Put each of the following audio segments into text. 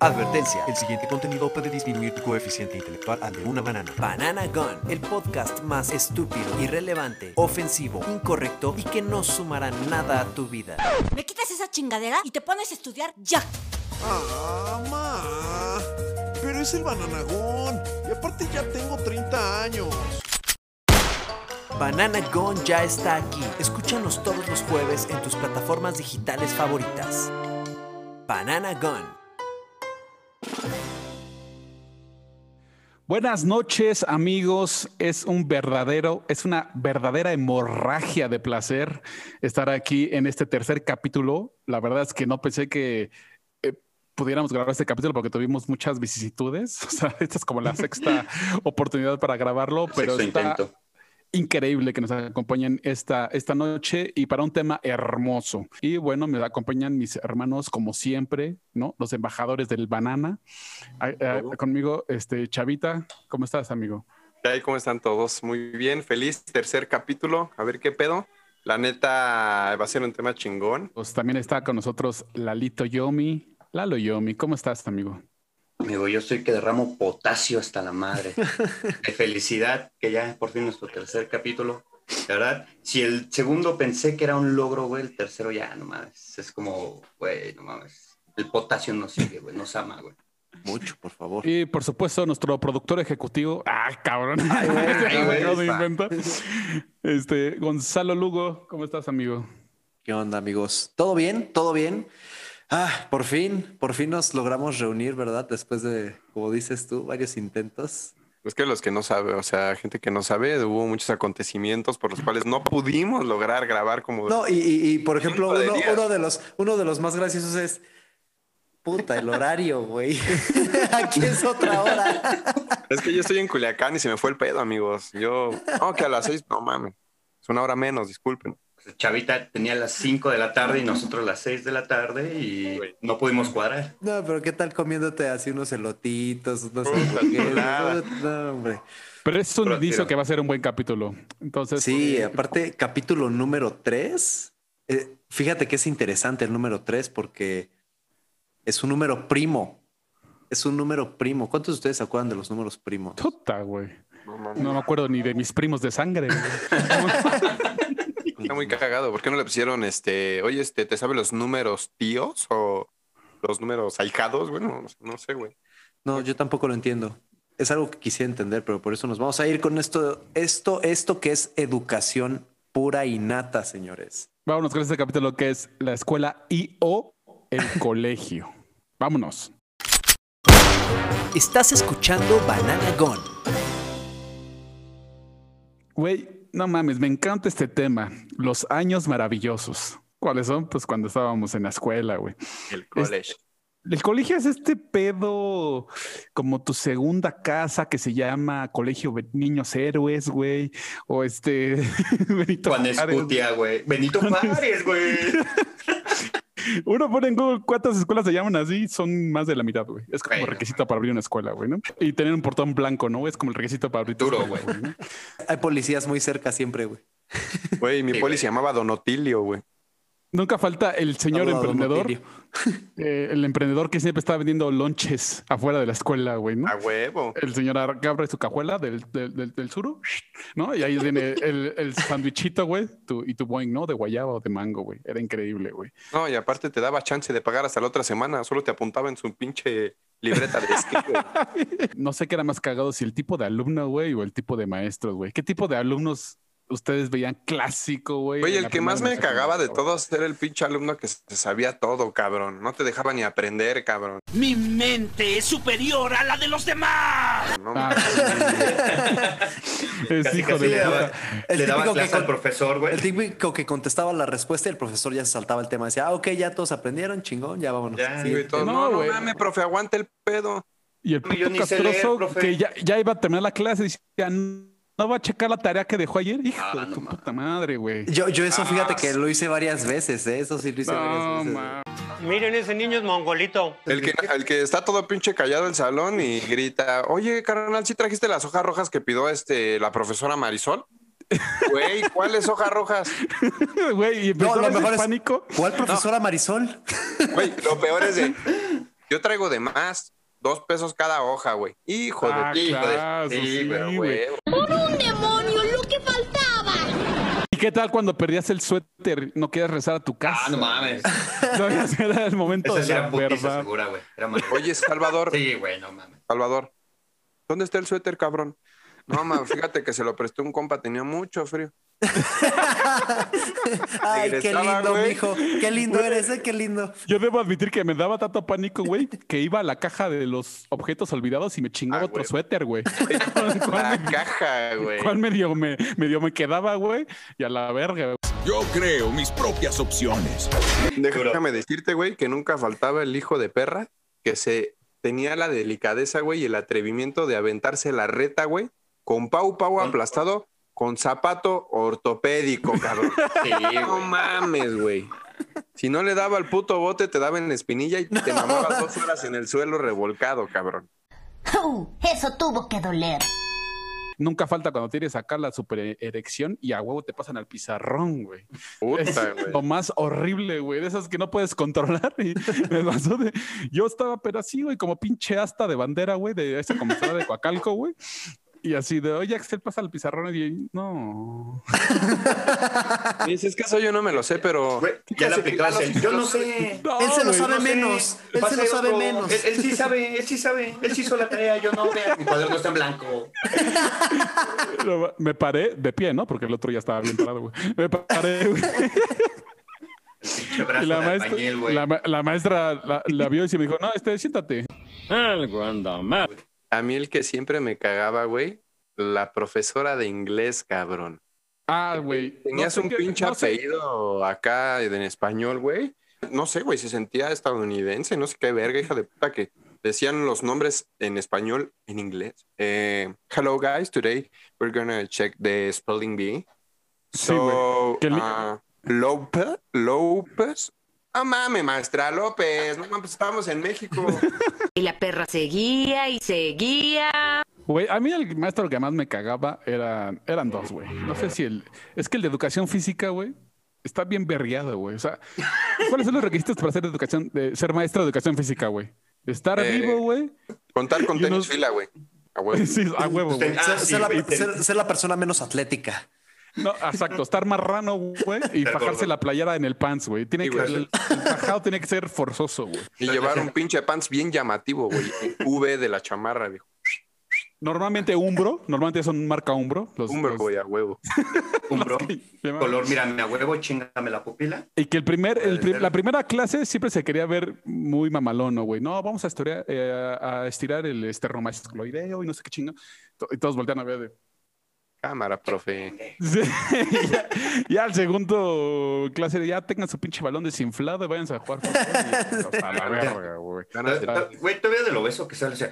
Advertencia, el siguiente contenido puede disminuir tu coeficiente intelectual al de una banana. Banana Gun, el podcast más estúpido, irrelevante, ofensivo, incorrecto y que no sumará nada a tu vida. Me quitas esa chingadera y te pones a estudiar ya. Ah, ma. Pero es el bananagón. Y aparte ya tengo 30 años. Banana Gun ya está aquí. Escúchanos todos los jueves en tus plataformas digitales favoritas. Banana Gun. Buenas noches, amigos. Es un verdadero, es una verdadera hemorragia de placer estar aquí en este tercer capítulo. La verdad es que no pensé que eh, pudiéramos grabar este capítulo porque tuvimos muchas vicisitudes. O sea, esta es como la sexta oportunidad para grabarlo, pero Sexto está intento. Increíble que nos acompañen esta, esta noche y para un tema hermoso. Y bueno, me acompañan mis hermanos como siempre, ¿no? Los embajadores del banana. Ah, ah, conmigo, este, Chavita, ¿cómo estás, amigo? ¿Cómo están todos? Muy bien, feliz. Tercer capítulo. A ver qué pedo. La neta va a ser un tema chingón. Pues también está con nosotros Lalito Yomi. Lalo Yomi, ¿cómo estás, amigo? Amigo, yo estoy que derramo potasio hasta la madre. De felicidad, que ya por fin nuestro tercer capítulo. La verdad, si el segundo pensé que era un logro, güey, el tercero ya, no mames. Es como, güey, no mames. El potasio nos sigue, güey, nos ama, güey. Mucho, por favor. Y por supuesto, nuestro productor ejecutivo. Ah, cabrón. Ay, güey, ay, de pa. inventar. Este, Gonzalo Lugo, ¿cómo estás, amigo? ¿Qué onda, amigos? ¿Todo bien? ¿Todo bien? Ah, por fin, por fin nos logramos reunir, ¿verdad? Después de, como dices tú, varios intentos. Es que los que no saben, o sea, gente que no sabe, hubo muchos acontecimientos por los cuales no pudimos lograr grabar como. No, y, y- y, por ejemplo, uno de los, uno de los más graciosos es. Puta, el horario, güey. Aquí es otra hora. Es que yo estoy en Culiacán y se me fue el pedo, amigos. Yo, no, que a las seis, no mames. Es una hora menos, disculpen. Chavita tenía las 5 de la tarde y nosotros las 6 de la tarde y no pudimos cuadrar. No, pero ¿qué tal comiéndote así unos elotitos, unos hamburguesas? No, hombre. Pero es un indicio que va a ser un buen capítulo. Entonces, Sí, aparte, capítulo número 3. fíjate que es interesante el número 3 porque es un número primo. Es un número primo. ¿Cuántos de ustedes se acuerdan de los números primos? puta, güey. No. No me acuerdo ni de mis primos de sangre. Está muy cagado. ¿Por qué no le pusieron este, oye, este, ¿te sabe los números tíos o los números ahijados? Bueno, no sé- güey. No, yo tampoco lo entiendo. Es algo que quisiera entender, pero por eso nos vamos a ir con esto, esto, esto que es educación pura y nata, señores. Vámonos con este capítulo que es la escuela y o el colegio. Vámonos. Estás escuchando Banana Gun. Güey, no mames, me encanta este tema. Los años maravillosos. ¿Cuáles son? Pues cuando estábamos en la escuela, güey. El college. El colegio es este pedo como tu segunda casa que se llama Colegio Niños Héroes, güey. O este Benito Juan. Escutia, güey. Benito Juárez, güey. Uno pone en Google cuántas escuelas se llaman así, son más de la mitad, güey. Es como Bueno. requisito para abrir una escuela, güey, ¿no? Y tener un portón blanco, ¿no? Es como el requisito para abrir Duro, ¿no? Hay policías muy cerca siempre, güey. Güey, mi Sí, poli güey. se llamaba Donotilio, güey. Nunca falta el señor emprendedor, eh, el emprendedor que siempre está vendiendo lonches afuera de la escuela, güey, ¿no? A huevo. El señor que abre su cajuela del, del, del, del suru, ¿no? Y ahí viene el, el sandwichito, güey, tu- y tu boing, ¿no? De guayaba o de mango, güey. Era increíble, güey. No, y aparte te daba chance de pagar hasta la otra semana. Solo te apuntaba en su pinche libreta de esquí, güey. No sé qué era más cagado, si el tipo de alumno, güey, o el tipo de maestros, güey. ¿Qué tipo de alumnos ustedes veían clásico, güey? Güey, en el que más me cagaba de todos era el pinche alumno que se sabía todo, cabrón. No te dejaba ni aprender, cabrón. Mi mente es superior a la de los demás. No, Ah, es hijo casi de le puta. daba, El le daba que clase al profesor, güey. El típico que contestaba la respuesta y el profesor ya se saltaba el tema. Decía, ah, ok, ya todos aprendieron, chingón, ya vámonos. Ya, Sí. güey, todo, No, no, no, mames, profe, aguanta el pedo. Y el Yo puto ni sé leer, castroso profe. que ya, ya iba a terminar la clase y decía, no va a checar la tarea que dejó ayer. Hijo Ah, de tu puta madre, güey. Yo, yo eso, Ah, fíjate que lo hice varias veces, ¿eh? Eso sí lo hice No, varias veces. ma. Miren, ese niño es mongolito. El que, el que está todo pinche callado en el salón y grita, oye, carnal, ¿sí trajiste las hojas rojas que pidió este, la profesora Marisol? Güey, ¿cuáles hojas rojas? Güey, y empezó No, lo mejor es- pánico. ¿Cuál profesora Marisol? Güey, lo peor es de, Yo traigo de más. Dos pesos cada hoja, güey. Hijo Ah, de hijo de- claro, Sí, sí, pero, güey. güey. ¡Un demonio! ¡Lo que faltaba! ¿Y qué tal cuando perdías el suéter? ¿No quieres regresar a tu casa? Ah, no mames. No, era el momento Esa de la segura, güey. Era. Oye, Salvador. Sí, güey, no mames. Salvador. ¿Dónde está el suéter, cabrón? No, ma, fíjate que se lo prestó un compa, tenía mucho frío. Ay, qué lindo, güey. mijo. Qué lindo eres, ¿eh? Qué lindo. Yo debo admitir que me daba tanto pánico, güey, que iba a la caja de los objetos olvidados y me chingaba Ah, otro suéter, güey. La caja, güey. ¿Cuál medio me, medio me quedaba, güey? Y a la verga, güey. Yo creo mis propias opciones. Déjame decirte, güey, que nunca faltaba el hijo de perra que se tenía la delicadeza, güey, y el atrevimiento de aventarse la reta, güey, con pau pau aplastado, con zapato ortopédico, cabrón. Sí, No mames, güey. Si no le daba el puto bote, te daba en la espinilla y te mamabas dos horas en el suelo revolcado, cabrón. Uh, eso tuvo que doler. Nunca falta cuando tienes acá la super erección y a huevo te pasan al pizarrón, güey. Puta, Es güey. lo más horrible, güey. De esas que no puedes controlar. Y me pasó de. Yo estaba, pero así, güey, como pinche asta de bandera, güey, de esa comisaría de Coacalco, güey. Y así de, oye, Axel, pasa al pizarrón. Y no. Dices, es que eso yo no me lo sé, pero. Güey, ya le aplicabas el. Yo no sé. No, Él se lo güey, sabe no sé. menos. Él se lo sabe otro. menos. Él, él sí sabe, él sí sabe. Él sí hizo la tarea, yo no. Vea, mi cuaderno está en blanco. Me paré de pie, ¿no? Porque el otro ya estaba bien parado, güey. Me paré, güey. Pinche Y brazo la maestra, güey. la, ma- la maestra la, la vio y se me dijo, no, este, siéntate. A mí el que siempre me cagaba, güey, la profesora de inglés, cabrón. Ah, güey. Tenías no sé un pinche no sé- apellido acá en español, güey. No sé, güey, se sentía estadounidense, no sé qué verga, hija de puta, que decían los nombres en español en inglés. Eh, hello, guys, today we're gonna check the spelling bee. Sí, So, güey. Que li- ah, López, Ah, mames, maestra López. No mames, estamos en México. Y la perra seguía y seguía. Güey, a mí el maestro que más me cagaba era, eran dos, güey. No sé si el... Es que el de educación física, güey, está bien berriado, güey. O sea, ¿cuáles son los requisitos para ser, educación, de ser maestro de educación física, güey? Estar Eh, vivo, güey. Contar con tenis unos- fila, güey. A huevo. Sí, a huevo, güey. Ah, sí, ser la persona menos atlética. No, exacto, estar marrano, güey, y fajarse gordo. la playera en el pants, güey. Tiene Sí, que, el, el fajado tiene que ser forzoso, güey. Y llevar un pinche pants bien llamativo, güey. V de la chamarra, viejo. Normalmente Umbro, normalmente son marca Umbro. Los, Umbro, los- güey, a huevo. Un bro. que llaman- Color, mírame a huevo, chingame la pupila. Y que el primer, el la primera clase siempre se quería ver muy mamalón, ¿no, güey? No, vamos a, historiar, eh, a estirar el esternomascloideo y no sé qué chingo. To- Y todos voltean a ver de... Cámara, profe. Sí, ya, ya al segundo clase ya tengan su pinche balón desinflado y váyanse a jugar fútbol. Y, a la verga, güey. Ah. Güey, todavía de lo beso que sale, o sea,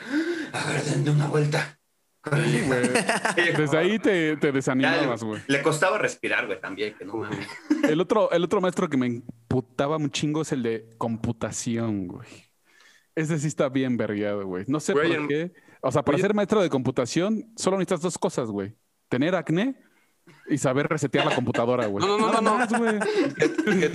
a ver, denme una vuelta. Desde ahí te, te desanimabas, güey. Le costaba respirar, güey, también, que no mames. El otro, el otro maestro que me imputaba un chingo es el de computación, güey. Ese sí está bien vergueado, güey. No sé por qué. O sea, para ser maestro de computación, solo necesitas dos cosas, güey. Tener acné y saber resetear la computadora, güey. No, no, no, no, no. más, güey.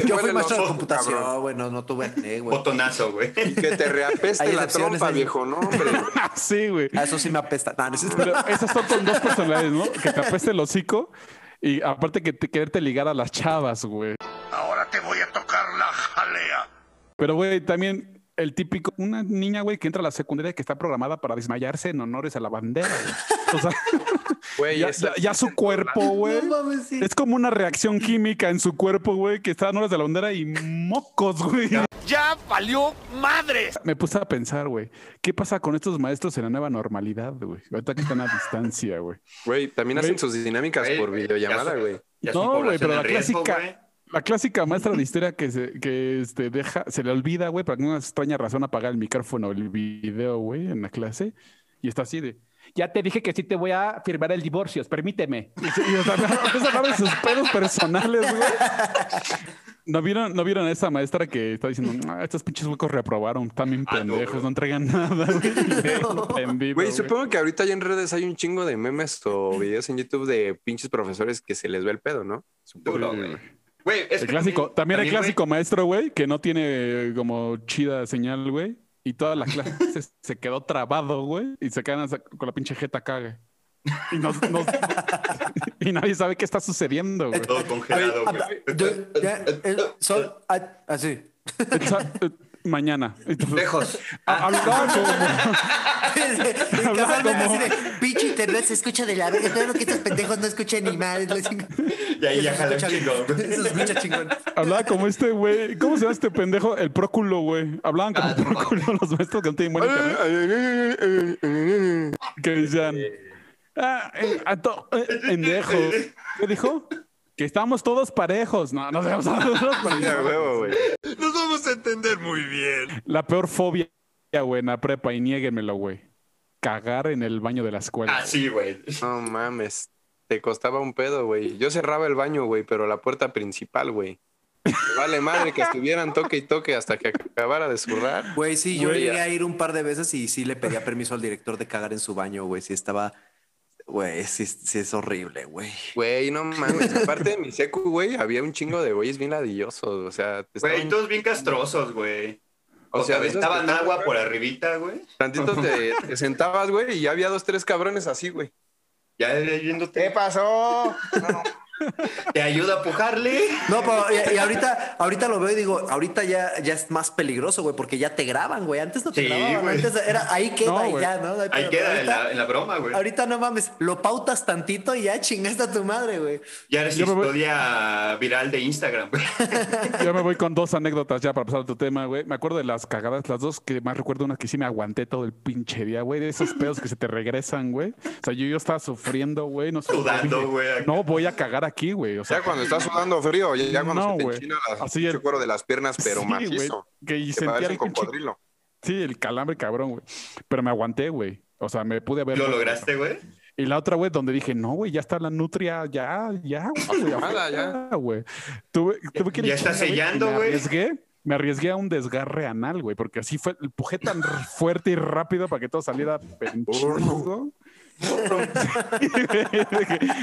Yo fui maestro de computación, güey. No, no tuve acné, güey. Botonazo, güey. Que te reapeste la trompa, ahí. viejo. No, hombre. sí, güey. A eso sí me apesta. Pero esas son con dos personalidades, ¿no? Que te apeste el hocico y aparte que te quererte ligar a las chavas, güey. Ahora te voy a tocar la jalea. Pero, güey, también el típico, una niña, güey, que entra a la secundaria que está programada para desmayarse en honores a la bandera. güey. O sea, Güey, ya, su cuerpo, güey. No mames, sí. Es como una reacción química en su cuerpo, güey, que está en horas de la bandera y mocos, güey. ¡Ya valió madres! Me puse a pensar, güey, ¿qué pasa con estos maestros en la nueva normalidad, güey? Ahorita que están a distancia, güey. Güey, también Güey. hacen sus dinámicas Güey, por videollamada, güey. No, güey, pero la riesgo, clásica. La clásica maestra de historia que se, que este, deja, se le olvida, güey, por alguna extraña razón apagar el micrófono o el video, güey, en la clase, y está así de. Ya te dije que sí te voy a firmar el divorcio, permíteme. Y, y, o sea, empieza a hablar de sus pedos personales, güey. ¿No vieron, ¿No vieron a esa maestra que está diciendo, "Ah, estos pinches huecos reprobaron, están bien Ah, no, pendejos, güey. no entregan nada, güey? Supongo que ahorita ya en redes hay un chingo de memes o videos en YouTube de pinches profesores que se les ve el pedo, ¿no? Supongo. Güey. Güey, es El que clásico, también, el güey, clásico maestro, güey, que no tiene eh, como chida señal, güey. y toda la clase se quedó trabado, güey, y se quedan con la pinche jeta cague. Y, nos- nos- y nadie sabe qué está sucediendo, güey. Todo congelado, güey. Así. Mañana. Entonces, Lejos. hablaba como- Hablaba como- pinche internet se escucha de la verga. Espero que estos pendejos no escuchen ni mal. Y ahí ya jala chingón. Eso escucha chingón. Hablaba como este güey. ¿Cómo se llama este pendejo? El próculo, güey. Hablaban como Ah, no próculo los maestros que no tienen buen internet. Que decían. Ah, eh, a to- eh, pendejo. ¿Qué dijo? Que estamos todos parejos. No, no seamos todos parejos. Nos vamos a entender muy bien. La peor fobia, güey, en la prepa. Y niéguenmelo, güey. Cagar en el baño de la escuela. Ah, sí, güey. No mames. Te costaba un pedo, güey. Yo cerraba el baño, güey, pero la puerta principal, güey. Vale madre que estuvieran toque y toque hasta que acabara de zurrar. Güey, sí, yo Güey, llegué ya. a ir un par de veces y sí le pedía permiso al director de cagar en su baño, güey. Sí estaba. Güey, sí, sí es horrible, güey. Güey, no mames. Aparte de mi secu, güey, había un chingo de güeyes bien ladillosos. O sea, te Güey, estaban- todos bien castrosos, güey. O O sea, aventaban que- agua por arribita, güey. Tantito te, te sentabas, güey, y ya había dos, tres cabrones así, güey. Ya viéndote. pasó? Te ayuda a pujarle. No, pero y, y ahorita, ahorita lo veo y digo, ahorita ya, ya es más peligroso, güey, porque ya te graban, güey. Antes no te Sí, grababan, güey. antes era ahí queda No, y güey. ya, ¿no? Ahí queda en la, en la broma, güey. ahorita no mames, lo pautas tantito y ya chingaste a tu madre, güey. Ya eres Yo voy- historia viral de Instagram, güey. Yo me voy con dos anécdotas ya para pasar a tu tema, güey. Me acuerdo de las cagadas, las dos que más recuerdo, una que sí me aguanté todo el pinche día, güey. De esos pedos que se te regresan, güey. O sea, yo, yo estaba sufriendo, güey. No sé. Sudando, güey. No voy a cagar aquí, güey. O sea, Ya cuando estás sudando frío, ya, ya cuando No, se te enchina la, Así el- cuero de las piernas, pero sí, macizo. güey, Que y Que sentía el cocodrilo. Sí, el calambre cabrón, güey. Pero me aguanté, güey. O sea, me pude haber. ¿Lo lograste, güey? Y la otra, güey, donde dije, no, güey, ya está la nutria, ya, ya, güey. Nada, ya. güey. Tuve, tuve que ir Ya está sellando, me güey. arriesgué, me arriesgué a un desgarre anal, güey, porque así fue, empujé tan fuerte y rápido para que todo saliera Pronto.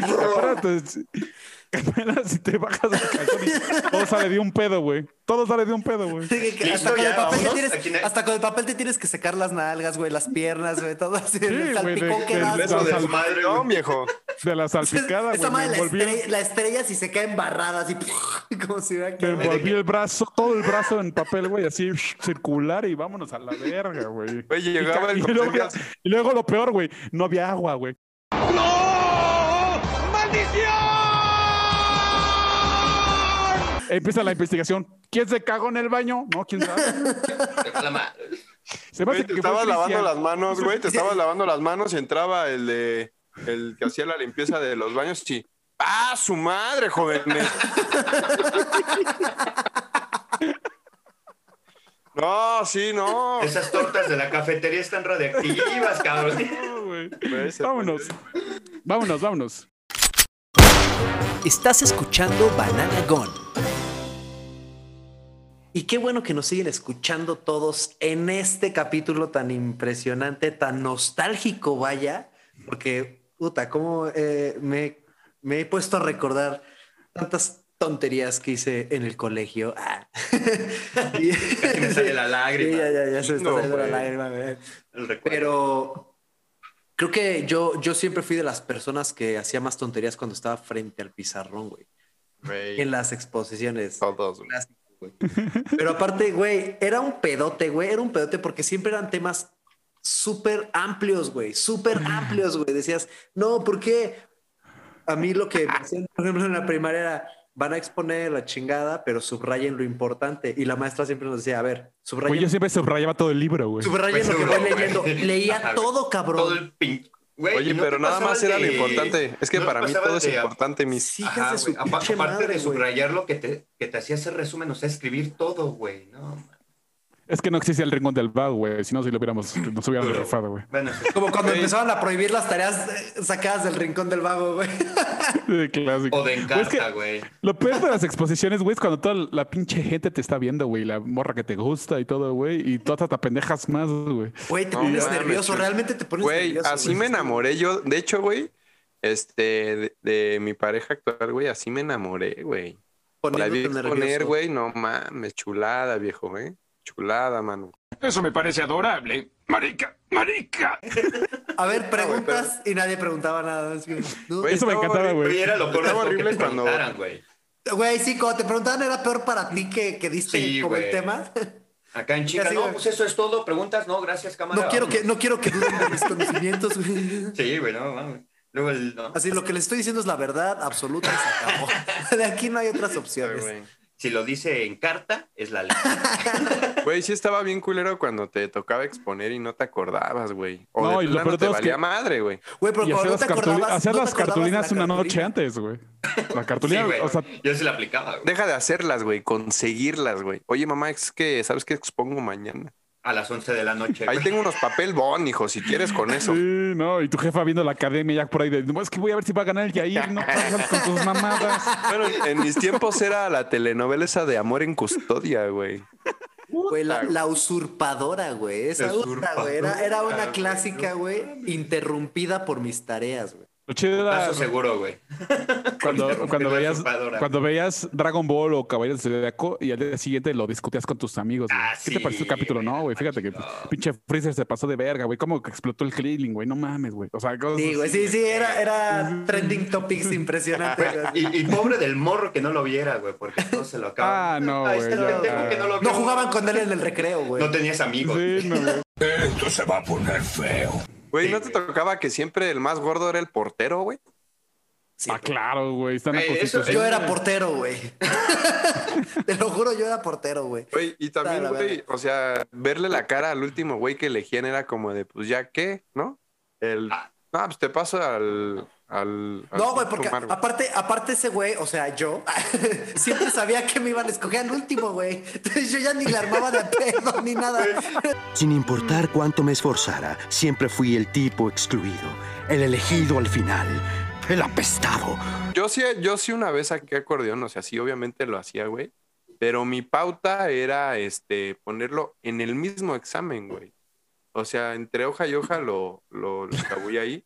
Pronto. Apenas si te bajas el calzón y todo sale de un pedo, güey. Todo sale de un pedo, güey. Sí, hasta, con ya, el papel te tienes, Aquí no hay- hasta con el papel te tienes que secar las nalgas, güey, las piernas, güey, todo así. el güey, salpicón de- que de- das, de- madre, No, viejo. De la salpicada, Esa güey. la, estrella, la estrella si se cae embarrada, así como si hubiera quedado. envolví el brazo, todo el brazo en papel, güey, así circular y vámonos a la verga, güey. Güey, llegaba y, el y luego, conserje y luego lo peor, güey, no había agua, güey. Empieza la investigación. ¿Quién se cagó en el baño? No, quién sabe. Se me Güey, hace te que fue estabas lavando las manos, güey. Te estabas lavando las manos y entraba el de el que hacía la limpieza de los baños y ¡Ah, su madre, jóvenes! No, sí, no. Esas tortas de la cafetería están radiactivas, cabrón. No, güey. Güey, se Vámonos. Vámonos, vámonos. Estás escuchando Banana Gone. Y qué bueno que nos siguen escuchando todos en este capítulo tan impresionante, tan nostálgico, vaya, porque, puta, cómo eh, me, me he puesto a recordar tantas tonterías que hice en el colegio. Ah. Y- Casi me sale la lágrima. Sí, ya, ya, ya se me está No, saliendo la güey. lágrima, güey. El recuerdo. Pero creo que yo, yo siempre fui de las personas que hacía más tonterías cuando estaba frente al pizarrón, güey. En las exposiciones. todos, güey. Güey. Pero aparte, güey, era un pedote, güey, era un pedote porque siempre eran temas súper amplios, güey, súper amplios, güey. Decías, no, ¿por qué? A mí lo que me hacían, por ejemplo, en la primaria era, van a exponer la chingada, pero subrayen lo importante. Y la maestra siempre nos decía, a ver, Güey, subrayen, yo siempre subrayaba todo el libro, güey. subrayen lo que Pues, voy güey. leyendo. Leía todo, cabrón. Todo el pin... Güey, Oye, ¿y no pero nada más era lo importante. Es que no para mí todo es importante, mis. Hijas Ajá, aparte madre, de subrayar lo que te, que te hacía hacer resumen, o sea, escribir todo, güey. No, man. Es que no existía el rincón del vago, güey. Si no, si lo hubiéramos, nos hubiéramos rifado, güey. Bueno, sí. Como cuando empezaban a prohibir las tareas eh, sacadas del rincón del vago, güey. Sí, clásico. o de Güey, es que encarta, güey. Lo peor de las exposiciones, güey, es cuando toda la pinche gente te está viendo, güey. La morra que te gusta y todo, güey. Y hasta te pendejas más, güey. Güey, te No pones nervioso, güey. realmente te pones Güey, nervioso. así me enamoré yo. De hecho, güey, este, de, de mi pareja actual, güey, así me enamoré, güey. Nervioso. güey, no mames, chulada, viejo, güey. Chulada, mano. Eso me parece adorable. Marica, marica. A ver, preguntas y nadie preguntaba nada. Es que, no. Güey, Eso me estaba encantaba, horrible. güey. Era lo Estaba horrible cuando- preguntaran, güey. Güey, sí, cuando te preguntaban era peor para ti que, que diste Sí, como el güey. tema. Acá en Chica, Así, no, güey. pues eso es todo. Preguntas, no, gracias, cámara. No quiero que, vámonos. no quiero que duden de mis conocimientos, güey. Sí, güey, no, mames. Luego el. No. Así, lo que les estoy diciendo es la verdad absoluta y se acabó. De aquí no hay otras opciones. güey. Si lo dice en carta, es la ley. Güey, sí estaba bien culero cuando te tocaba exponer y no te acordabas, güey. O No, de y lo de te valía que- madre, güey. Güey, pero Y hacer no las, te cartuli- acordabas, hacer no te las acordabas de cartulinas la una noche cartulina. antes, güey. La Sí, cartulina, güey. o sea, Yo sí la aplicaba, güey. Deja de hacerlas, güey. Conseguirlas, güey. Oye, mamá, es que, ¿sabes qué expongo mañana? A las 11 de la noche. Ahí tengo unos papel bon, hijo, si quieres con eso. sí, no, y tu jefa viendo la academia ya por ahí de, es que voy a ver si va a ganar el Yair, no con tus mamadas. Bueno, en mis tiempos era la telenovela esa de Amor en Custodia, güey. Güey, la, la usurpadora, güey. Esa güey. Era, era una clásica, güey, interrumpida por mis tareas, güey. Lo chido era seguro, güey. cuando, cuando, veías, cuando veías Dragon Ball o Caballeros del Zodiaco y al día siguiente lo discutías con tus amigos. güey. Ah, ¿Qué te pareció el capítulo? güey, No, güey, fíjate que pinche Freezer se pasó de verga, güey. ¿Cómo que explotó el Krillin, güey? No mames, güey. O sea, cosas Sí, güey, sí, sí, era, era trending topics impresionantes. güey. Y, y pobre del morro que no lo viera, güey, porque todo se lo acaba. Ah, no, güey, que no lo. No jugaban con él en el recreo, güey. No tenías amigos. Sí, no, güey. Esto se va a poner feo. Güey, Sí, ¿no te tocaba que siempre el más gordo era el portero, güey? Sí, Ah, claro, güey. Está en la Güey, eso-. Yo era portero, güey. Te lo juro, yo era portero, güey. Güey, y también, la güey, o sea, verle la cara al último güey que elegían era como de, pues ya qué, ¿no? El, Ah. no, pues te paso al, al, al No, güey, porque güey. aparte, aparte ese güey, o sea, yo siempre sabía que me iban a escoger al último, güey. Entonces yo ya ni le armaba de pedo ni nada. Sin importar cuánto me esforzara, siempre fui el tipo excluido, el elegido al final, el apestado. Yo sí, yo sí una vez saqué acordeón, o sea, sí, obviamente lo hacía, güey. Pero mi pauta era este ponerlo en el mismo examen, güey. O sea, entre hoja y hoja lo, lo, lo ahí.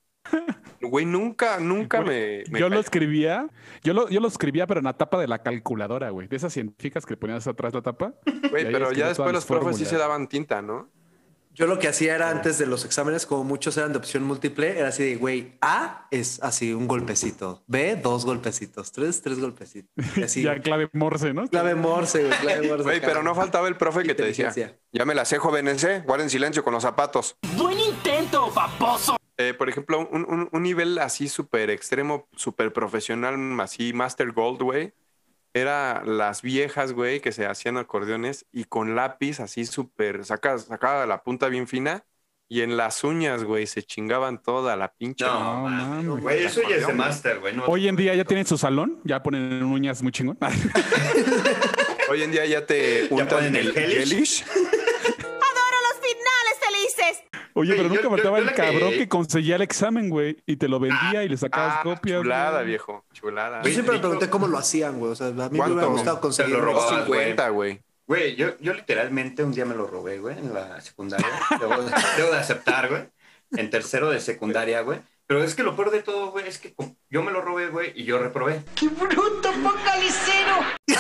Güey, nunca, nunca me. me Yo lo escribía, yo lo, yo lo escribía, pero en la tapa de la calculadora, güey. De esas científicas que ponías atrás la tapa. Güey, pero ya después los profes sí se daban tinta, ¿no? Yo lo que hacía era antes de los exámenes, como muchos eran de opción múltiple, era así de, güey, A es así un golpecito, B dos golpecitos, tres, tres golpecitos. Y así, Ya clave Morse, ¿no? clave Morse, güey, clave Morse. Güey, pero no faltaba el profe que te decía, ya me la sé, jóvenes. Guarden silencio con los zapatos. Buen intento, paposo. Eh, por ejemplo, un, un- un nivel así súper extremo, súper profesional, así Master Gold, güey. Era las viejas, güey, que se hacían acordeones y con lápiz así súper, saca, sacaba la punta bien fina y en las uñas, güey, se chingaban toda la pinche. No, mames. Güey, eso ya es de máster, güey. No, Hoy en día ya tienen su salón, ya ponen uñas muy chingón. Hoy en día ya te Ya untan ponen el gelish. gelish. Oye, pero nunca yo- faltaba yo el cabrón que- que... conseguía el examen, güey, y te lo vendía y le sacabas Ah, copias. chulada, güey. viejo, chulada. Yo siempre me pregunté cómo lo hacían, güey. O sea, a mí me ¿Cuánto? hubiera gustado Se conseguir. lo robaba. 50, güey. Güey, yo, yo literalmente un día me lo robé, güey, en la secundaria. Debo, de- debo de aceptar, güey. En tercero de secundaria, güey. Pero es que lo peor de todo, güey, es que yo me lo robé, güey, y yo reprobé. ¡Qué bruto, focalicero!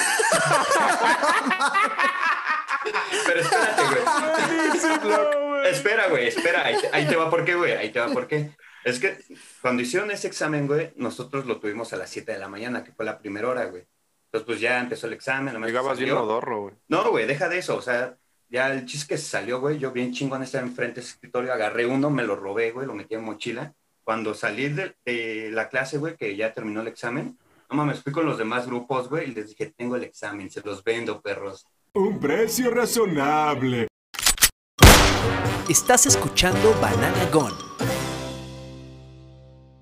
Pero espérate, güey. Espera, güey, espera. Ahí te, ahí te va por qué, güey. Ahí te va por qué. Es que cuando hicieron ese examen, güey, nosotros lo tuvimos a las 7 de la mañana, que fue la primera hora, güey. Entonces, pues ya empezó el examen. Llegabas bien salió. modorro, güey. No, güey, deja de eso. O sea, ya el chiste que salió, güey, yo bien chingón estaba enfrente de ese escritorio, agarré uno, me lo robé, güey, lo metí en mochila. Cuando salí de, de la clase, güey, que ya terminó el examen, no mames, fui con los demás grupos, güey, y les dije, tengo el examen, se los vendo, perros. Un precio razonable. Estás escuchando Banana Gun.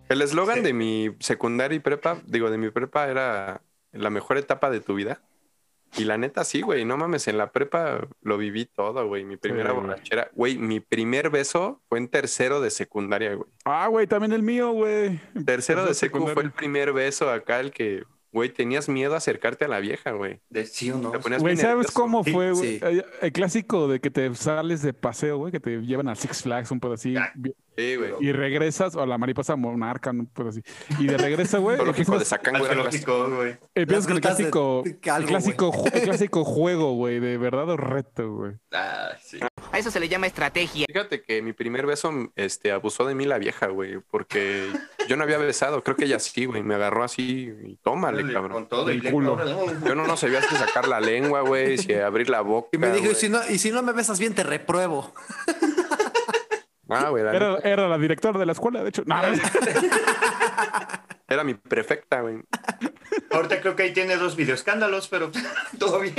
El eslogan de mi secundaria y prepa, digo, de mi prepa era la mejor etapa de tu vida. Y la neta, sí, güey, no mames, en la prepa lo viví todo, güey. Mi primera borrachera, güey, mi primer beso fue en tercero de secundaria, güey. Ah, güey, también el mío, güey. Tercero de secu fue secundaria. el primer beso acá, el que, güey, tenías miedo a acercarte a la vieja, güey. De sí o no. Te ponías Güey, ¿sabes cómo Sí, fue, güey? sí. El, el clásico de que te sales de paseo, güey, que te llevan a Six Flags, un pedo así, Ah. Sí, güey. y regresas, o a la mariposa monarca, un pedo así. Y de regreso, güey, Zoológico de era clásico. Arqueológico, güey. empiezas con el clásico, de- el clásico, el clásico juego, güey, de verdad o reto, güey. Ah, sí. A eso se le llama estrategia. Fíjate que mi primer beso este, abusó de mí la vieja, güey, porque yo no había besado. Creo que ella sí, güey. Me agarró así y tómale, cabrón. Con todo El culo. Yo no, no sabía si sacar la lengua, güey, si abrir la boca. Y me dijo, y si, no, y si no me besas bien, te repruebo. Ah, güey, la Era, era la directora de la escuela, de hecho. No, era mi prefecta, güey. Ahorita creo que ahí tiene dos videoescándalos, pero todo bien.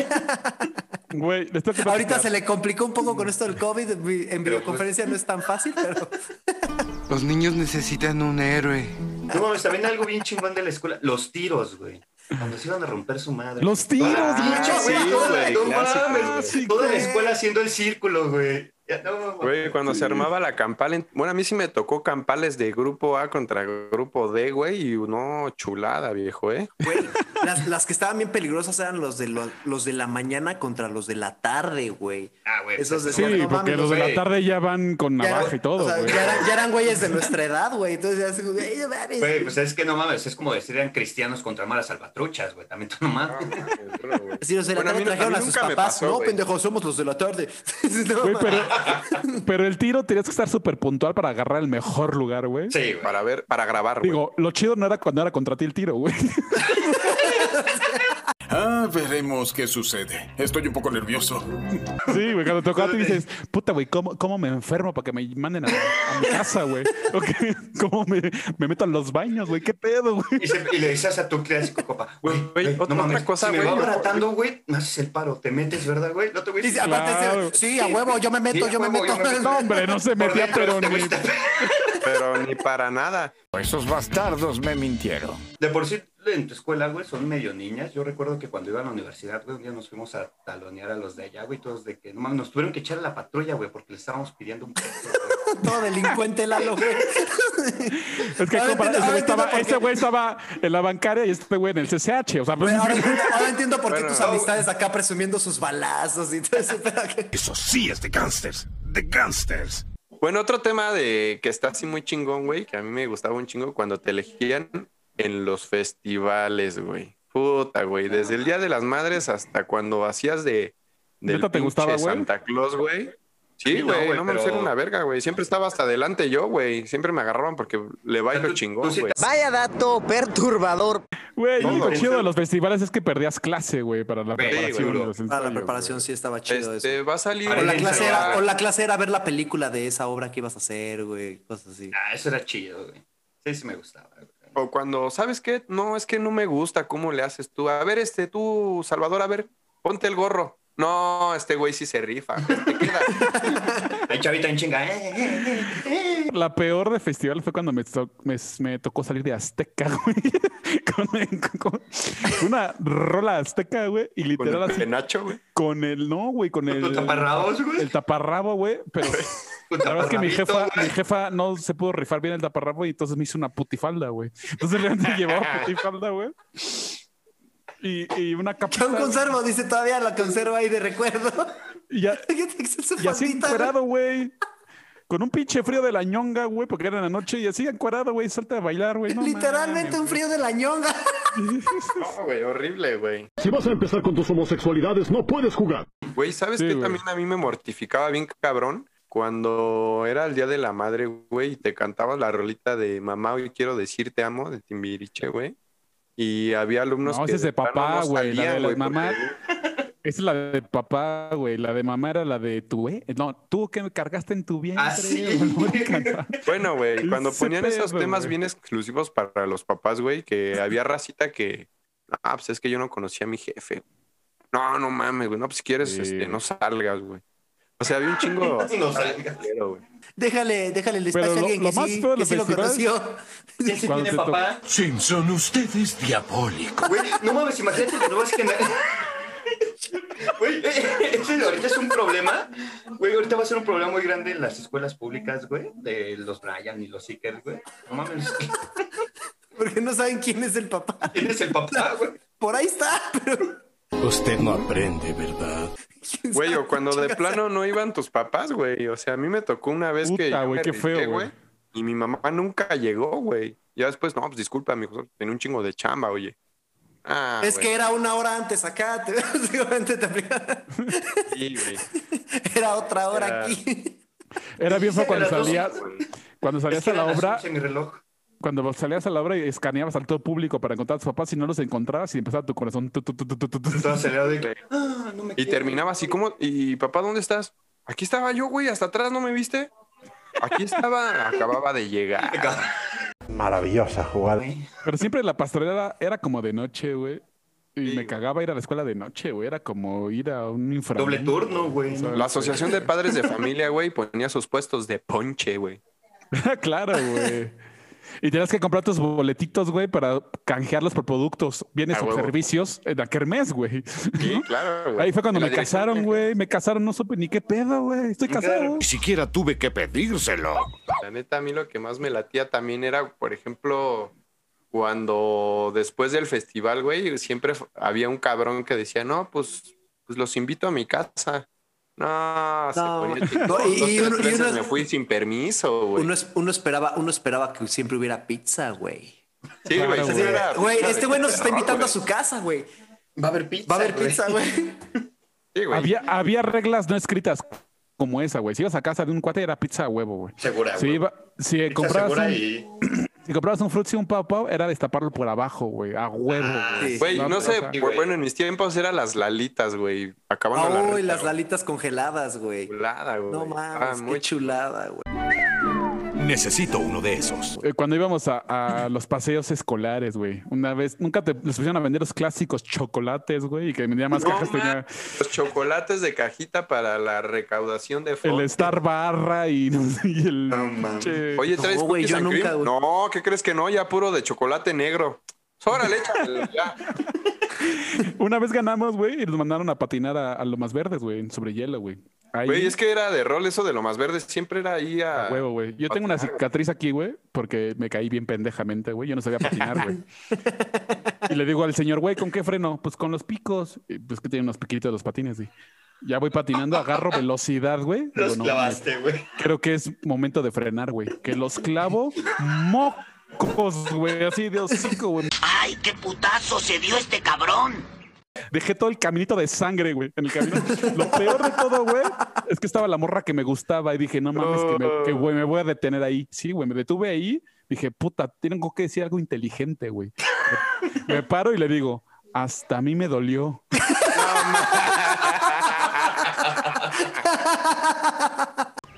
güey, Ahorita se le complicó un poco con esto del COVID. vi- En videoconferencia no es tan fácil, pero Los niños necesitan un héroe. No mames, también algo bien chingón de la escuela. Los tiros, güey. Cuando se iban a romper su madre. Los tiros, Ah, güey. sí, güey. No mames. güey. Toda la escuela haciendo el círculo, güey. Ya, no, mames. Güey, cuando se armaba la campal, en- bueno, a mí sí me tocó campales de grupo A contra grupo D, güey, y no, chulada, viejo, ¿eh? güey, las, las que estaban bien peligrosas eran los de, lo- los de la mañana contra los de la tarde, güey. Ah, güey. Esos pues, Sí, decían, no porque los de la tarde ya van con navaja y todo, o sea, güey. ya, eran, ya eran güeyes de nuestra edad, güey. Entonces ya así, güey, no pues es que no mames, es como decir eran cristianos contra malas salvatruchas, güey. También tú no mames. Sí, los de la Bueno, a tarde mí no- a trajeron a, sus nunca me papás. pasó, no, güey. pendejos, somos los de la tarde. No, Güey, pero, el tiro tenías que estar súper puntual para agarrar el mejor lugar, güey. Sí, güey. Para ver, para grabar, güey. Digo, lo chido no era cuando era contra ti el tiro, güey. Ah, veremos qué sucede. Estoy un poco nervioso. Sí, güey, cuando tocaba te dices, puta, güey, ¿cómo, ¿cómo me enfermo para que me manden a, a mi casa, güey? ¿Cómo me, me meto a los baños, güey? ¿Qué pedo, güey? Y, se- y le dices a tu clásico copa, güey, Güey, güey, otra- no mames, otra cosa, si me güey, va yo- abratando, güey, me haces el paro, te metes, ¿verdad, güey? No te voy a decir. aparte, Claro. sí, a huevo, yo me meto, Sí, a yo me meto. yo me meto. No, hombre, no se metía, dentro, pero ni... Pero ni para nada. Esos bastardos me mintieron. De por sí, en tu escuela, güey, son medio niñas. Yo recuerdo que cuando iba a la universidad, güey, un día nos fuimos a talonear a los de allá, güey, todos de que, no mames, nos tuvieron que echar a la patrulla, güey, porque le estábamos pidiendo un. Todo delincuente, Lalo, güey. Es que Ahora compa, entiendo- ese ahora güey estaba, por ese qué. güey estaba en la bancaria y este güey en el CCH. O sea, pues, Güey, Ahora, ahora entiendo por qué Bueno, tus no, amistades acá presumiendo sus balazos y todo eso. pero que- Eso sí es de gangsters. De gangsters. Bueno, otro tema de que está así muy chingón, güey, que a mí me gustaba un chingo cuando te elegían en los festivales, güey. Puta, güey. Desde el Día de las Madres hasta cuando hacías de del ¿Neta te gustaba, güey? Santa Claus, güey. Sí, no, güey, güey, no, me pero- era una verga, güey. Siempre estaba hasta adelante yo, güey. Siempre me agarraban porque le bailo Tú- chingón, güey. te- Vaya dato perturbador. Güey, lo No, único güey, chido de los festivales es que perdías clase, güey, para la preparación. Ah, la preparación sí estaba chido Este, eso. va a salir. O la, clase se era, o la clase era ver la película de esa obra que ibas a hacer, güey. Cosas así. Ah, eso era chido, güey. Sí, sí me gustaba, güey. O cuando, ¿sabes qué? No, es que no me gusta cómo le haces tú. A ver, este, tú, Salvador, a ver, ponte el gorro. No, este güey sí se rifa. Te queda. Ahí chavita en chinga. eh, eh, eh. La peor de festival fue cuando me, to- me, me tocó salir de Azteca, güey. Con, con- con una rola Azteca, güey. Y Con literal el así. penacho, güey. Con el, no, güey, con el. taparrabos, güey? El taparrabo, güey. Pero la verdad es que mi jefa, mi jefa no se pudo rifar bien el taparrabo y entonces me hizo una putifalda, güey. Entonces le llevaba putifalda, güey. Y, y una Yo capa. aún conservo, dice todavía la conservo ahí de recuerdo. Y, ya, ¿Qué te hizo su y así encuerado, güey. Con un pinche frío de la ñonga, güey, porque era en la noche y así encuerado, güey, salta a bailar, güey. No Literalmente un frío de la ñonga. No, güey, horrible, güey. Si vas a empezar con tus homosexualidades, no puedes jugar. Güey, ¿sabes Sí, qué también a mí me mortificaba bien cabrón? Cuando era el Día de la Madre, güey, y te cantabas la rolita de Mamá, hoy quiero decir te amo, de Timbiriche, güey. Y había alumnos No, que esa es de papá, no güey. La de mamás. porque- Esa es la de papá, güey. La de mamá era la de tu, ¿eh? No, tú que me cargaste en tu vientre. Ah, sí. Bueno, güey, cuando ponían esos temas bien exclusivos para los papás, güey, que había racita que, ah, pues es que yo no conocía a mi jefe. No, no mames, güey, no, pues si quieres, Sí. este, no salgas, güey. O sea, había un chingo. No güey. Déjale, déjale el Pero espacio a lo- alguien lo que más sí, feo que sí lo conoció. ¿Quién sí tiene papá? Simpson, usted es diabólico. Güey, no mames, imagínate las nuevas generaciones. Güey, eh, ese ahorita es un problema. Güey, ahorita va a ser un problema muy grande en las escuelas públicas, güey, de los Brian y los Seekers, güey. No mames, Porque no saben quién es el papá. ¿quién es el papá, güey? Por ahí está, pero. Usted no aprende, ¿verdad? ¿quién Güey, o cuando de plano no iban tus papás, güey. O sea, a mí me tocó una vez que. Puta, yo güey, qué feo, güey. Y mi mamá nunca llegó, güey. Ya después, no, pues disculpa, amigo. Tenía un chingo de chamba, oye. Ah, Es güey, que era una hora antes acá. Te, sí, güey. Era otra hora Era- aquí. Era bien feo cuando salías, cuando salías a la obra, En mi reloj. Cuando salías a la obra y escaneabas al todo público para encontrar a tus papás y no los encontrabas y empezaba tu corazón. tu, tu, tu, y ah, no me Y quiero. terminaba así como, ¿y papá dónde estás? Aquí estaba yo, güey, hasta atrás, ¿no me viste? Aquí estaba, acababa de llegar. Maravillosa jugada. Pero siempre la pastorela era como de noche, güey. Y me cagaba ir a la escuela de noche, güey. Era como ir a un inframundo. Doble turno, güey. La Asociación de Padres de Familia, güey, ponía sus puestos de ponche, güey. claro, güey. Y tenías que comprar tus boletitos, güey, para canjearlos por productos, bienes o huevo. servicios en la kermés, güey. Sí, claro, güey. Ahí fue cuando me casaron, güey. Me casaron, no supe ni qué pedo, güey. Estoy casado. Ni siquiera tuve que pedírselo. La neta, a mí lo que más me latía también era, por ejemplo, cuando después del festival, güey, siempre había un cabrón que decía, no, pues, pues los invito a mi casa. No, se No. ponía chingón. No, y- y uno- y uno- me fui sin permiso, güey. Uno, es- uno esperaba, uno esperaba que siempre hubiera pizza, güey. Sí, güey. Claro, sí, güey. era Güey, pizza este güey nos está invitando a su casa, güey. Va a haber pizza. Va a haber pizza, güey. Sí, güey. Había, había reglas no escritas como esa, güey. Si ibas a casa de un cuate, era pizza a huevo, güey. Segura, Si, güey. iba, si Pizza comprabas segura un, y... si comprabas un frutti y un pau pau, era destaparlo por abajo, güey. A huevo, güey. sí. Güey, no, o sé, sea, bueno, en mis tiempos eran las lalitas, güey. Acabando la Ay, reta, las lalitas congeladas, güey. Chulada, güey. No Ah, mames, muy qué chulada, güey. Necesito uno de esos. Eh, Cuando íbamos a, a los paseos escolares, güey. Una vez, nunca te les pusieron a vender los clásicos chocolates, güey, y que vendía más No, cajas, man. tenía Los chocolates de cajita para la recaudación de el fondos. Star Barra y, no el. che- Oye, ¿traes No, güey, yo nunca. No, ¿qué crees que no? Ya puro de chocolate negro. Órale, échale, ya. Una vez ganamos, güey, y nos mandaron a patinar a, a lo más verdes, güey, sobre hielo, güey. Ahí, Güey, es que era de rol eso de lo más verde. Siempre era ahí a... a huevo, güey. Yo tengo una cicatriz aquí, güey, porque me caí bien pendejamente, güey. Yo no sabía patinar, güey. y le digo al señor, güey, ¿con qué freno? Pues con los picos. Y, pues que tiene unos piquitos los patines, güey. Ya voy patinando, agarro velocidad, güey. Los no, clavaste, güey. creo que es momento de frenar, güey. Que los clavo mocos, güey. Así de hocico, güey. ¡Ay, qué putazo se dio este cabrón! Dejé todo el caminito de sangre, güey. En el camino. Lo peor de todo, güey, es que estaba la morra que me gustaba y dije, no mames, que, me, que, güey, me voy a detener ahí. Sí, güey, me detuve ahí. Dije, puta, tengo que decir algo inteligente, güey. Me, paro y le digo, hasta a mí me dolió.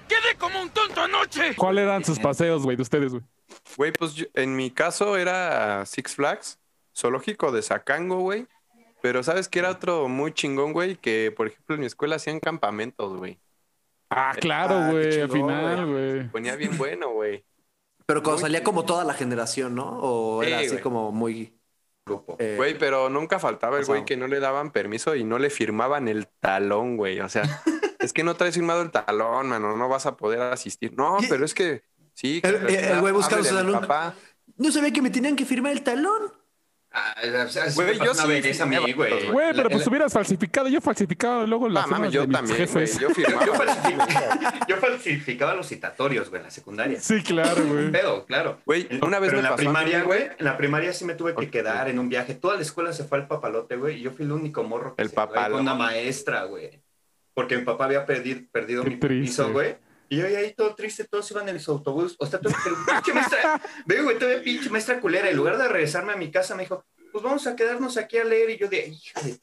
¡Quedé como un tonto anoche! ¿Cuáles eran sus paseos, güey, de ustedes, güey? Güey, pues yo- en mi caso era Six Flags, zoológico de Zacango, güey. Pero ¿sabes qué era otro muy chingón, güey? Que, por ejemplo, en mi escuela hacían campamentos, güey. Ah, claro, Ah, güey, al final, güey. Ponía bien bueno, güey. Pero cuando Muy salía como toda la generación, ¿no? O Sí, era así como muy. Grupo. eh, Güey, pero nunca faltaba el güey que no le daban permiso y no le firmaban el talón, güey. O sea, es que no traes firmado el talón, mano, no vas a poder asistir. No, pero es que sí. El- que- el- el güey buscando su háblele a mi talón. papá. No sabía que me tenían que firmar el talón. Güey, me pasó yo sí a mí, güey. Güey, pero pues hubieras falsificado. Yo falsificaba luego las yo de mis también, güey. jefes. Yo firmaba. Yo, falsificaba, yo falsificaba los citatorios, güey, en la secundaria. Sí, claro, güey. Pero, claro. Güey, una vez Pero me en la pasó primaria, güey. güey, en la primaria sí me tuve que quedar en un viaje. Toda la escuela se fue al papalote, güey, y yo fui el único morro que El se papalote. con una maestra, güey. Porque mi papá había perdido, perdido Qué mi triste. permiso, güey. Y yo ahí todo triste, todos iban en su autobús. O sea, todo, pero pinche maestra, ve, güey, todavía pinche maestra culera. En lugar de regresarme a mi casa, me dijo, pues vamos a quedarnos aquí a leer. Y yo de, hija de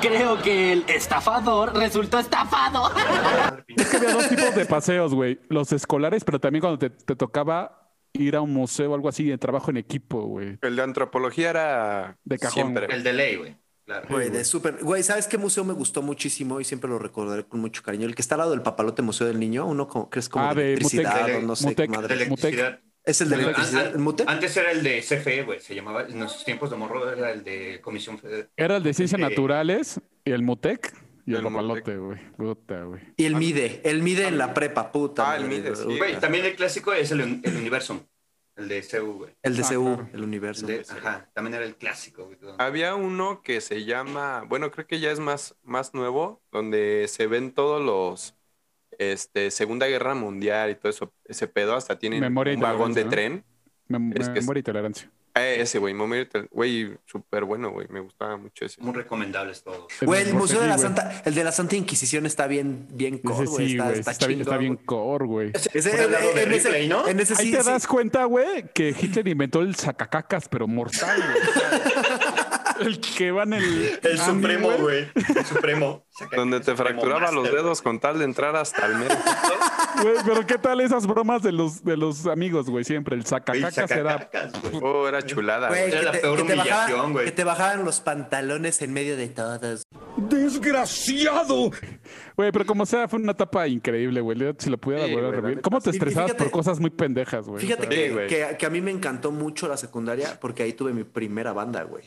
Creo que el estafador resultó estafado. Es que había dos tipos de paseos, güey. Los escolares, pero también cuando te, te tocaba ir a un museo o algo así de trabajo en equipo, güey. El de antropología era De cajón, siempre. El de ley, güey. Claro. Güey, de súper. Güey, ¿sabes qué museo me gustó muchísimo y siempre lo recordaré con mucho cariño? El que está al lado del papalote Museo del Niño, uno como, que es como Ah, de electricidad Mutec. o no sé Mutec. qué madre. De electricidad. Es el de electricidad. an- ¿El Mutec? Antes era el de CFE, güey, se llamaba, en nuestros tiempos de morro era el de Comisión Federal. Era el de ciencias Eh, naturales y el Mutec y el, El papalote, güey. Puta, güey. Y el MIDE. El MIDE en la prepa, puta. Ah, el MIDE, sí. Güey, también el clásico es el, el Universum, el de CU, güey. El de Ah, CU, claro. el universo. El de- ajá, también era el clásico. Había uno que se llama, bueno, creo que ya es más, más nuevo, donde se ven todos los, este, Segunda Guerra Mundial y todo eso, ese pedo, hasta tienen Memoria un vagón de tren. Mem- Es que es- memoria y tolerancia. Eh, ese, güey, Mommy Little, güey, súper bueno, güey. Me gustaba mucho ese. Muy recomendables todos. Güey, el Museo de la. Santa, el de la Santa Inquisición está bien, bien core, Ese güey. sí, está, güey. está, Está, bien, está bien core, güey. Ese- Por el lado de en, ese, Ripley, ¿no? en ese Ahí sí, te sí. das cuenta, güey, que Hitler inventó el sacacacas, pero mortal, güey. El que va en el. El supremo, güey. El supremo. Donde te fracturaba los dedos con tal de entrar hasta el mero. Güey, pero ¿qué tal esas bromas de los, de los amigos, güey? Siempre el sacacacas era. Oh, era chulada. Güey. Era que la te- peor humillación, bajaban- güey. Que te bajaban los pantalones en medio de todos. ¡Desgraciado! Güey, pero como sea, fue una etapa increíble, güey. Si lo pudiera Sí, volver a revivir. ¿Cómo te estresabas fíjate- por cosas muy pendejas, güey? Fíjate que a mí me encantó mucho la secundaria porque ahí tuve mi primera banda, güey.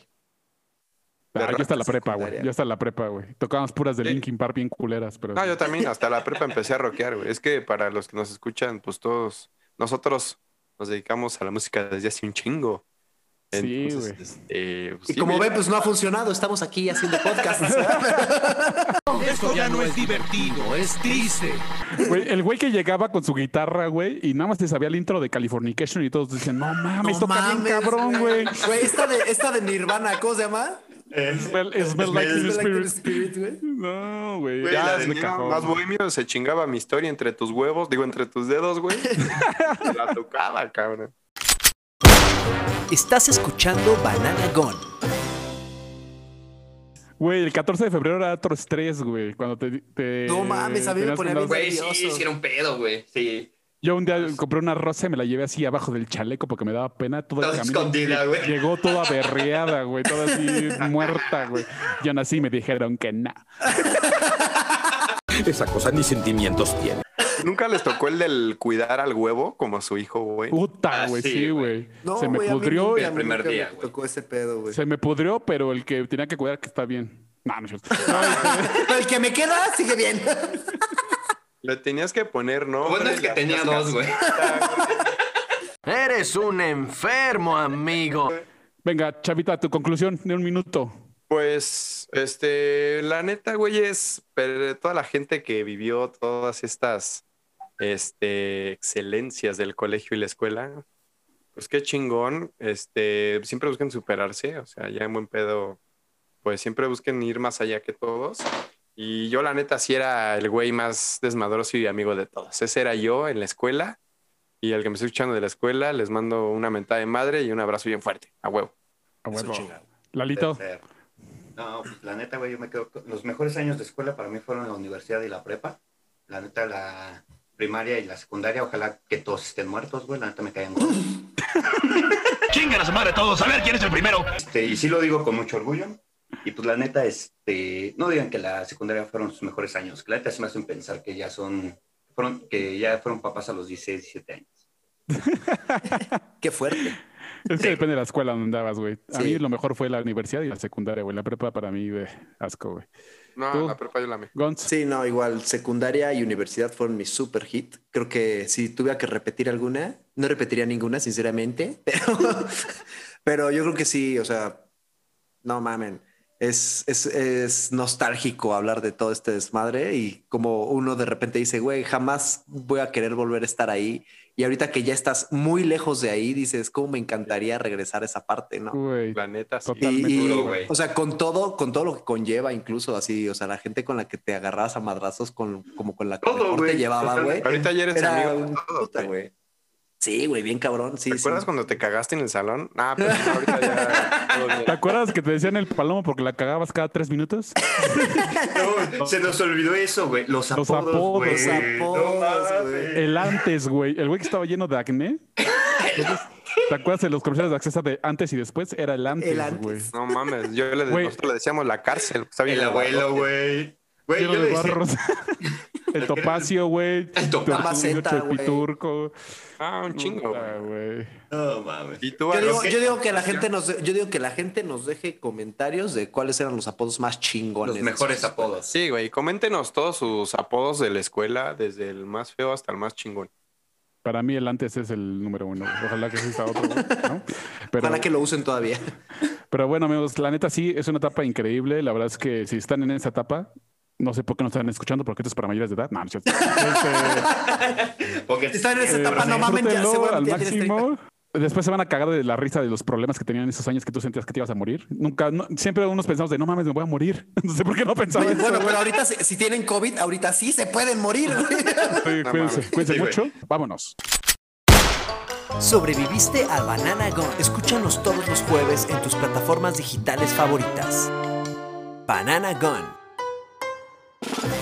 Ah, yo hasta la prepa, güey. Yo hasta la prepa, güey. Tocábamos puras de Sí. Linkin Park bien culeras, pero. No, yo también hasta la prepa empecé a rockear, güey. Es que para los que nos escuchan, pues todos, nosotros nos dedicamos a la música desde hace un chingo. Sí, güey. este, pues, Y sí, como güey. ven, pues no ha funcionado. Estamos aquí haciendo podcasts. Esto ya no es divertido, es triste. Güey, el güey que llegaba con su guitarra, güey, y nada más te sabía el intro de Californication y todos dicen, no mames, No toca bien mames, cabrón, güey. Güey, esta de, esta de Nirvana, ¿cómo se llama? Smell, smell like Smell teen like Teen spirit. Spirit, güey. No, güey. Ya cajón. más bohemio se chingaba mi historia entre tus huevos, digo, entre tus dedos, güey. la tocaba, cabrón. Estás escuchando Banana Gun. Güey, el 14 de febrero era otro estrés, güey. Cuando te. te- No mames, a mí me ponía bien Güey, sí, sí, era un pedo, güey. Sí. Yo un día compré una rosa y me la llevé así abajo del chaleco porque me daba pena. Todo el Toda camino. escondida, güey. Llegó toda berreada, güey. Toda así muerta, güey. Yo nací y me dijeron que no. Esa cosa ni sentimientos tiene. ¿Nunca les tocó el del cuidar al huevo como a su hijo, güey? Puta, Ah, güey. sí, sí, güey. güey. No, se me pudrió. nunca- mí primer día, me tocó ese pedo, güey. Se me pudrió, pero el que tenía que cuidar que está bien. No, no es cierto. No, Pero el que me queda sigue bien. Le tenías que poner, ¿no? Lo bueno es que tenía dos, güey. Eres un enfermo, amigo. Venga, Chavita, tu conclusión de un minuto. Pues, este, la neta, güey, es pero toda la gente que vivió todas estas, este, excelencias del colegio y la escuela, pues qué chingón, este, siempre busquen superarse, o sea, ya en buen pedo, pues siempre busquen ir más allá que todos. Y yo, la neta, sí era el güey más desmadroso y amigo de todos. Ese era yo en la escuela. Y el que me estoy escuchando de la escuela, les mando una mentada de madre y un abrazo bien fuerte. A huevo. A huevo. Lalito. No, pues la neta, güey, yo me quedo. con- Los mejores años de escuela para mí fueron la universidad y la prepa. La neta, la primaria y la secundaria, ojalá que todos estén muertos, güey. La neta me caen. Chingan a su madre todos, a ver quién es el primero. Este, y sí lo digo con mucho orgullo. Y pues la neta, este, no digan que la secundaria fueron sus mejores años. que La neta sí me hacen pensar que ya son, fueron, que ya fueron papás a los 16, 17 años. Qué fuerte. Es que depende de la escuela donde andabas, güey. A Sí. mí lo mejor fue la universidad y la secundaria, güey. La prepa para mí, güey, asco, güey. No, ¿Tú? la prepa yo la amé. Sí, no, igual secundaria y universidad fueron mi super hit. Creo que si tuviera que repetir alguna, no repetiría ninguna, sinceramente, pero, pero yo creo que sí, o sea, no mamen. Es, es, es nostálgico hablar de todo este desmadre y como uno de repente dice, güey, jamás voy a querer volver a estar ahí. Y ahorita que ya estás muy lejos de ahí, dices, cómo me encantaría regresar a esa parte, ¿no? Güey. La neta, sí. Totalmente. Y, y, duro, güey. o sea, con todo, con todo lo que conlleva, incluso así, o sea, la gente con la que te agarrabas a madrazos, con, como con la que Todo, te llevaba, güey. Ahorita ya eres Era amigo de un todos, puta, güey. Sí, güey, bien cabrón. Sí, ¿Te sí. acuerdas cuando te cagaste en el salón? Ah, pero no, ahorita ya. ¿Te acuerdas que te decían el palomo porque la cagabas cada tres minutos? No, se nos olvidó eso, güey. Los Los apodos, güey. Los apodos, No güey. El antes, güey. El güey que estaba lleno de acné. Entonces, ¿Te acuerdas de los comerciales de acceso de antes y después? Era el antes, El antes. güey. No mames, yo le, nosotros le decíamos la cárcel. Está bien El abuelo, güey. Güey, yo de le decía, barros. El topacio, güey. El topacio. Tortuga, Maceta, güey. Chepiturco. Ah, un chingo, güey. No mames. Y tú, Yo digo, ¿qué? yo digo que la gente nos, yo digo que la gente nos deje comentarios de cuáles eran los apodos más chingones. Los mejores apodos. Sí, güey, coméntenos todos sus apodos de la escuela, desde el más feo hasta el más chingón. Para mí el antes es el número uno. Ojalá que exista otro, güey, ¿no? Pero, Ojalá que lo usen todavía. pero bueno, amigos, la neta sí, es una etapa increíble. La verdad es que si están en esa etapa, no sé por qué no están escuchando, porque esto es para mayores de edad. No, no es cierto. Este, Porque Si están en esa eh, etapa, no mamen, ya disfrútenlo al seguramente ya tienes 30. máximo. después se van a cagar de la risa de los problemas que tenían esos años que tú sentías que te ibas a morir. Nunca, no- siempre unos pensamos de no mames, me voy a morir. No sé por qué no pensaba Bueno, eso. pero ahorita si, si tienen COVID, ahorita sí se pueden morir. Sí, cuídense, cuídense mucho. Vámonos. Sobreviviste al Banana Gun. Escúchanos todos los jueves en tus plataformas digitales favoritas. Banana Gun. you